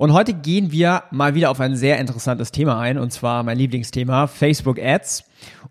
Und heute gehen wir mal wieder auf ein sehr interessantes Thema ein, und zwar mein Lieblingsthema, Facebook Ads.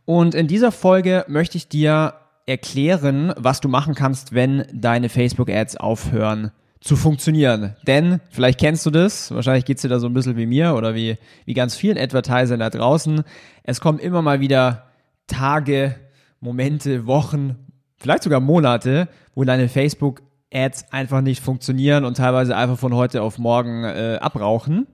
Und in dieser Folge möchte ich dir erklären, was du machen kannst, wenn deine Facebook Ads aufhören zu funktionieren. Denn, vielleicht kennst du das, wahrscheinlich geht's dir da so ein bisschen wie mir oder wie, wie ganz vielen Advertisern da draußen. Es kommen immer mal wieder Tage, Momente, Wochen, vielleicht sogar Monate, wo deine Facebook Ads einfach nicht funktionieren und teilweise einfach von heute auf morgen äh, abrauchen.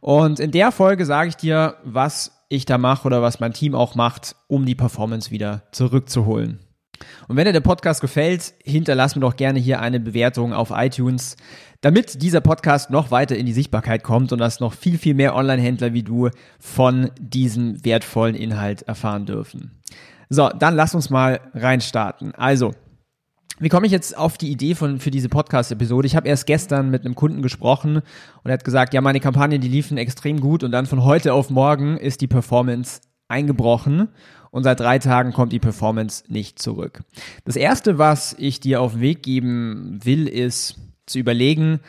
Und in der Folge sage ich dir, was ich da mache oder was mein Team auch macht, um die Performance wieder zurückzuholen. Und wenn dir der Podcast gefällt, hinterlass mir doch gerne hier eine Bewertung auf iTunes, damit dieser Podcast noch weiter in die Sichtbarkeit kommt und dass noch viel, viel mehr Online-Händler wie du von diesem wertvollen Inhalt erfahren dürfen. So, dann lass uns mal reinstarten. Also, wie komme ich jetzt auf die Idee von, für diese Podcast-Episode? Ich habe erst gestern mit einem Kunden gesprochen und er hat gesagt, ja, meine Kampagnen, die liefen extrem gut und dann von heute auf morgen ist die Performance eingebrochen und seit drei Tagen kommt die Performance nicht zurück. Das erste, was ich dir auf den Weg geben will, ist zu überlegen,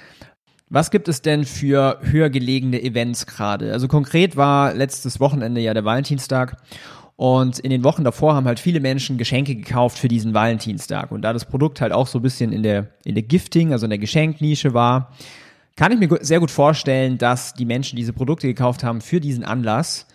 was gibt es denn für höher gelegene Events gerade? Also konkret war letztes Wochenende ja der Valentinstag und in den Wochen davor haben halt viele Menschen Geschenke gekauft für diesen Valentinstag. Und da das Produkt halt auch so ein bisschen in der, in der Gifting, also in der Geschenknische war, kann ich mir sehr gut vorstellen, dass die Menschen diese Produkte gekauft haben für diesen Anlass.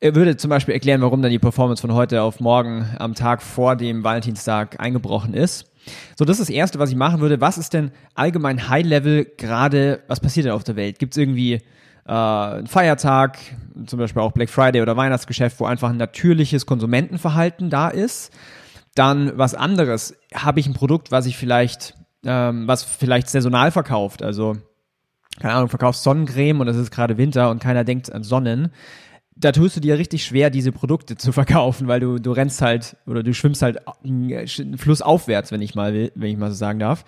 Er würde zum Beispiel erklären, warum dann die Performance von heute auf morgen am Tag vor dem Valentinstag eingebrochen ist. So, das ist das Erste, was ich machen würde. Was ist denn allgemein High-Level gerade, was passiert denn auf der Welt? Gibt es irgendwie äh, ein Feiertag, zum Beispiel auch Black Friday oder Weihnachtsgeschäft, wo einfach ein natürliches Konsumentenverhalten da ist. Dann was anderes, habe ich ein Produkt, was ich vielleicht, ähm, was vielleicht saisonal verkauft, also keine Ahnung, verkaufst Sonnencreme und es ist gerade Winter und keiner denkt an Sonnen. Da tust du dir richtig schwer, diese Produkte zu verkaufen, weil du, du rennst halt oder du schwimmst halt einen Fluss aufwärts, wenn ich mal will, wenn ich mal so sagen darf.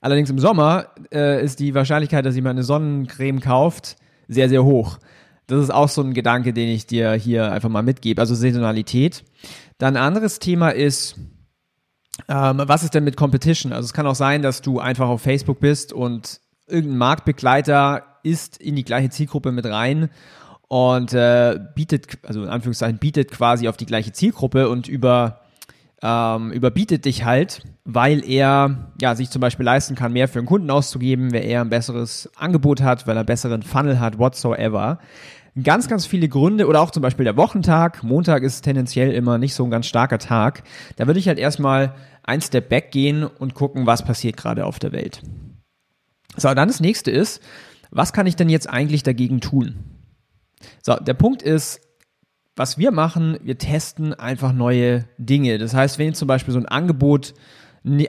Allerdings im Sommer äh, ist die Wahrscheinlichkeit, dass jemand eine Sonnencreme kauft, sehr, sehr hoch. Das ist auch so ein Gedanke, den ich dir hier einfach mal mitgebe. Also Saisonalität. Dann ein anderes Thema ist, ähm, was ist denn mit Competition? Also es kann auch sein, dass du einfach auf Facebook bist und irgendein Marktbegleiter ist in die gleiche Zielgruppe mit rein und äh, bietet, also in Anführungszeichen, bietet quasi auf die gleiche Zielgruppe und über ähm, überbietet dich halt, weil er ja sich zum Beispiel leisten kann, mehr für einen Kunden auszugeben, weil er ein besseres Angebot hat, weil er einen besseren Funnel hat, whatsoever. Ganz, ganz viele Gründe oder auch zum Beispiel der Wochentag. Montag ist tendenziell immer nicht so ein ganz starker Tag. Da würde ich halt erstmal ein Step back gehen und gucken, was passiert gerade auf der Welt. So, dann das nächste ist, was kann ich denn jetzt eigentlich dagegen tun? So, der Punkt ist, was wir machen, wir testen einfach neue Dinge. Das heißt, wenn zum Beispiel so ein Angebot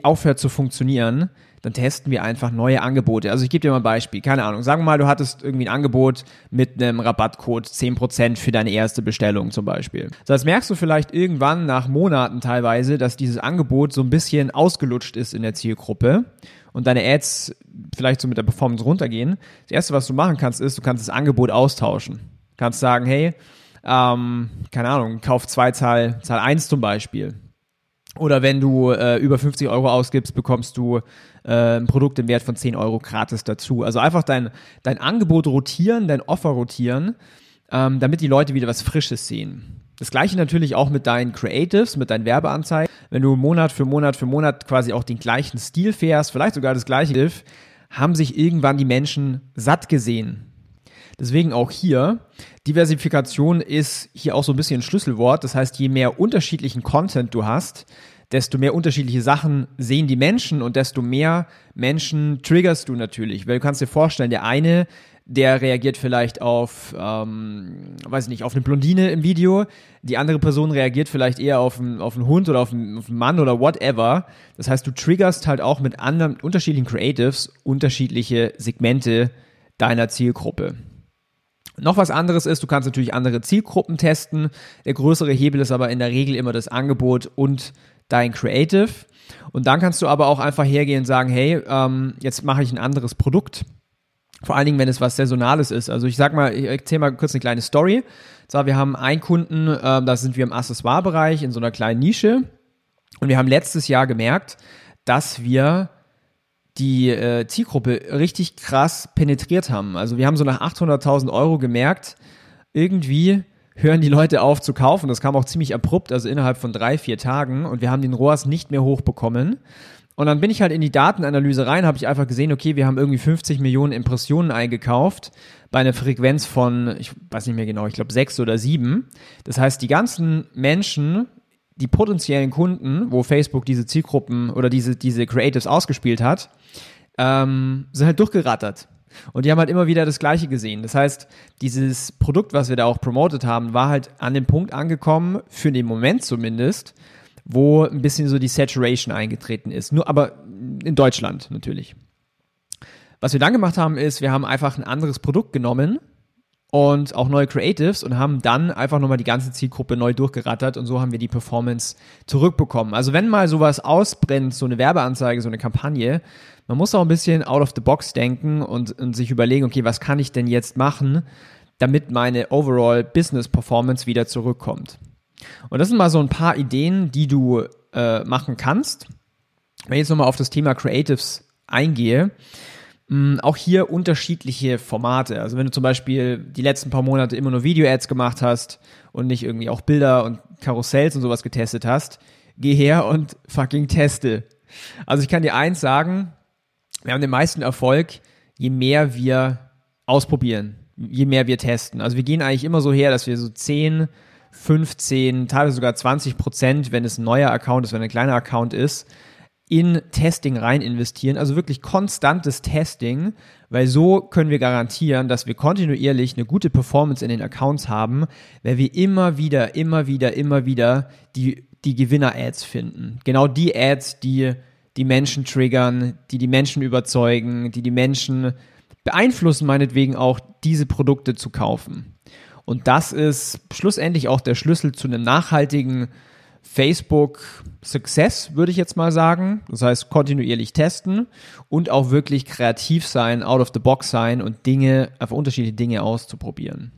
aufhört zu funktionieren, dann testen wir einfach neue Angebote. Also ich gebe dir mal ein Beispiel. Keine Ahnung. Sagen wir mal, du hattest irgendwie ein Angebot mit einem Rabattcode 10% für deine erste Bestellung zum Beispiel. So, jetzt merkst du vielleicht irgendwann nach Monaten teilweise, dass dieses Angebot so ein bisschen ausgelutscht ist in der Zielgruppe und deine Ads vielleicht so mit der Performance runtergehen. Das erste, was du machen kannst, ist, du kannst das Angebot austauschen. Du kannst sagen, hey, ähm, keine Ahnung, Kauf 2, Zahl, Zahl 1 zum Beispiel. Oder wenn du äh, über 50 Euro ausgibst, bekommst du äh, ein Produkt im Wert von 10 Euro gratis dazu. Also einfach dein, dein Angebot rotieren, dein Offer rotieren, ähm, damit die Leute wieder was Frisches sehen. Das gleiche natürlich auch mit deinen Creatives, mit deinen Werbeanzeigen. Wenn du Monat für Monat für Monat quasi auch den gleichen Stil fährst, vielleicht sogar das gleiche haben sich irgendwann die Menschen satt gesehen Deswegen auch hier, Diversifikation ist hier auch so ein bisschen ein Schlüsselwort. Das heißt, je mehr unterschiedlichen Content du hast, desto mehr unterschiedliche Sachen sehen die Menschen und desto mehr Menschen triggerst du natürlich. Weil du kannst dir vorstellen, der eine, der reagiert vielleicht auf, ähm, weiß ich nicht, auf eine Blondine im Video. Die andere Person reagiert vielleicht eher auf einen, auf einen Hund oder auf einen, auf einen Mann oder whatever. Das heißt, du triggerst halt auch mit anderen, unterschiedlichen Creatives unterschiedliche Segmente deiner Zielgruppe. Noch was anderes ist, du kannst natürlich andere Zielgruppen testen. Der größere Hebel ist aber in der Regel immer das Angebot und dein Creative. Und dann kannst du aber auch einfach hergehen und sagen, hey, ähm, jetzt mache ich ein anderes Produkt. Vor allen Dingen, wenn es was Saisonales ist. Also ich sag mal, ich erzähle mal kurz eine kleine Story. Zwar, wir haben einen Kunden, äh, da sind wir im Accessoire-Bereich in so einer kleinen Nische. Und wir haben letztes Jahr gemerkt, dass wir die äh, Zielgruppe richtig krass penetriert haben. Also wir haben so nach 800.000 Euro gemerkt, irgendwie hören die Leute auf zu kaufen. Das kam auch ziemlich abrupt, also innerhalb von drei, vier Tagen. Und wir haben den ROAS nicht mehr hochbekommen. Und dann bin ich halt in die Datenanalyse rein, habe ich einfach gesehen, okay, wir haben irgendwie 50 Millionen Impressionen eingekauft bei einer Frequenz von, ich weiß nicht mehr genau, ich glaube sechs oder sieben. Das heißt, die ganzen Menschen, die potenziellen Kunden, wo Facebook diese Zielgruppen oder diese, diese Creatives ausgespielt hat, ähm, sind halt durchgerattert. Und die haben halt immer wieder das Gleiche gesehen. Das heißt, dieses Produkt, was wir da auch promotet haben, war halt an dem Punkt angekommen, für den Moment zumindest, wo ein bisschen so die Saturation eingetreten ist. Nur aber in Deutschland natürlich. Was wir dann gemacht haben, ist, wir haben einfach ein anderes Produkt genommen und auch neue Creatives und haben dann einfach nochmal die ganze Zielgruppe neu durchgerattert und so haben wir die Performance zurückbekommen. Also wenn mal sowas ausbrennt, so eine Werbeanzeige, so eine Kampagne, man muss auch ein bisschen out of the box denken und, und sich überlegen, okay, was kann ich denn jetzt machen, damit meine overall Business Performance wieder zurückkommt. Und das sind mal so ein paar Ideen, die du äh, machen kannst. Wenn ich jetzt nochmal auf das Thema Creatives eingehe, auch hier unterschiedliche Formate. Also wenn du zum Beispiel die letzten paar Monate immer nur Video-Ads gemacht hast und nicht irgendwie auch Bilder und Karussells und sowas getestet hast, geh her und fucking teste. Also ich kann dir eins sagen, wir haben den meisten Erfolg, je mehr wir ausprobieren, je mehr wir testen. Also wir gehen eigentlich immer so her, dass wir so 10, 15, teilweise sogar 20 Prozent, wenn es ein neuer Account ist, wenn ein kleiner Account ist, in Testing rein investieren, also wirklich konstantes Testing, weil so können wir garantieren, dass wir kontinuierlich eine gute Performance in den Accounts haben, weil wir immer wieder, immer wieder, immer wieder die, die Gewinner-Ads finden. Genau die Ads, die die Menschen triggern, die die Menschen überzeugen, die die Menschen beeinflussen, meinetwegen auch diese Produkte zu kaufen. Und das ist schlussendlich auch der Schlüssel zu einem nachhaltigen Facebook Success, würde ich jetzt mal sagen. Das heißt, kontinuierlich testen und auch wirklich kreativ sein, out of the box sein und Dinge, einfach unterschiedliche Dinge auszuprobieren.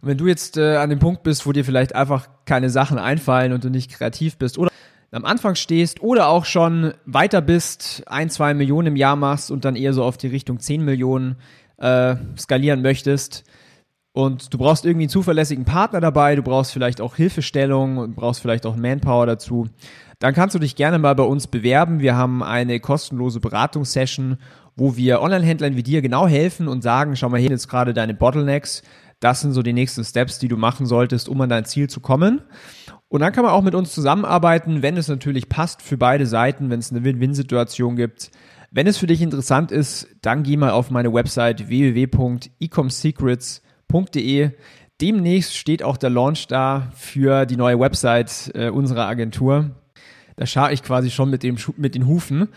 Und wenn du jetzt äh, an dem Punkt bist, wo dir vielleicht einfach keine Sachen einfallen und du nicht kreativ bist oder am Anfang stehst oder auch schon weiter bist, ein, zwei Millionen im Jahr machst und dann eher so auf die Richtung 10 Millionen äh, skalieren möchtest, und du brauchst irgendwie einen zuverlässigen Partner dabei, du brauchst vielleicht auch Hilfestellung und brauchst vielleicht auch Manpower dazu. Dann kannst du dich gerne mal bei uns bewerben. Wir haben eine kostenlose Beratungssession, wo wir Online-Händlern wie dir genau helfen und sagen, schau mal hier jetzt gerade deine Bottlenecks. Das sind so die nächsten Steps, die du machen solltest, um an dein Ziel zu kommen. Und dann kann man auch mit uns zusammenarbeiten, wenn es natürlich passt für beide Seiten, wenn es eine Win-Win-Situation gibt. Wenn es für dich interessant ist, dann geh mal auf meine Website www.ecomsecrets.com www.de. Demnächst steht auch der Launch da für die neue Website äh, unserer Agentur. Da schaue ich quasi schon mit, dem, mit den Hufen.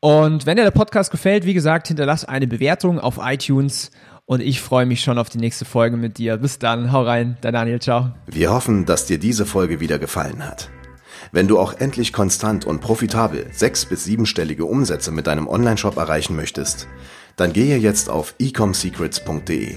Und wenn dir der Podcast gefällt, wie gesagt, hinterlass eine Bewertung auf iTunes und ich freue mich schon auf die nächste Folge mit dir. Bis dann, hau rein, dein Daniel, ciao. Wir hoffen, dass dir diese Folge wieder gefallen hat. Wenn du auch endlich konstant und profitabel sechs- bis siebenstellige Umsätze mit deinem Onlineshop erreichen möchtest, dann gehe jetzt auf ecomsecrets.de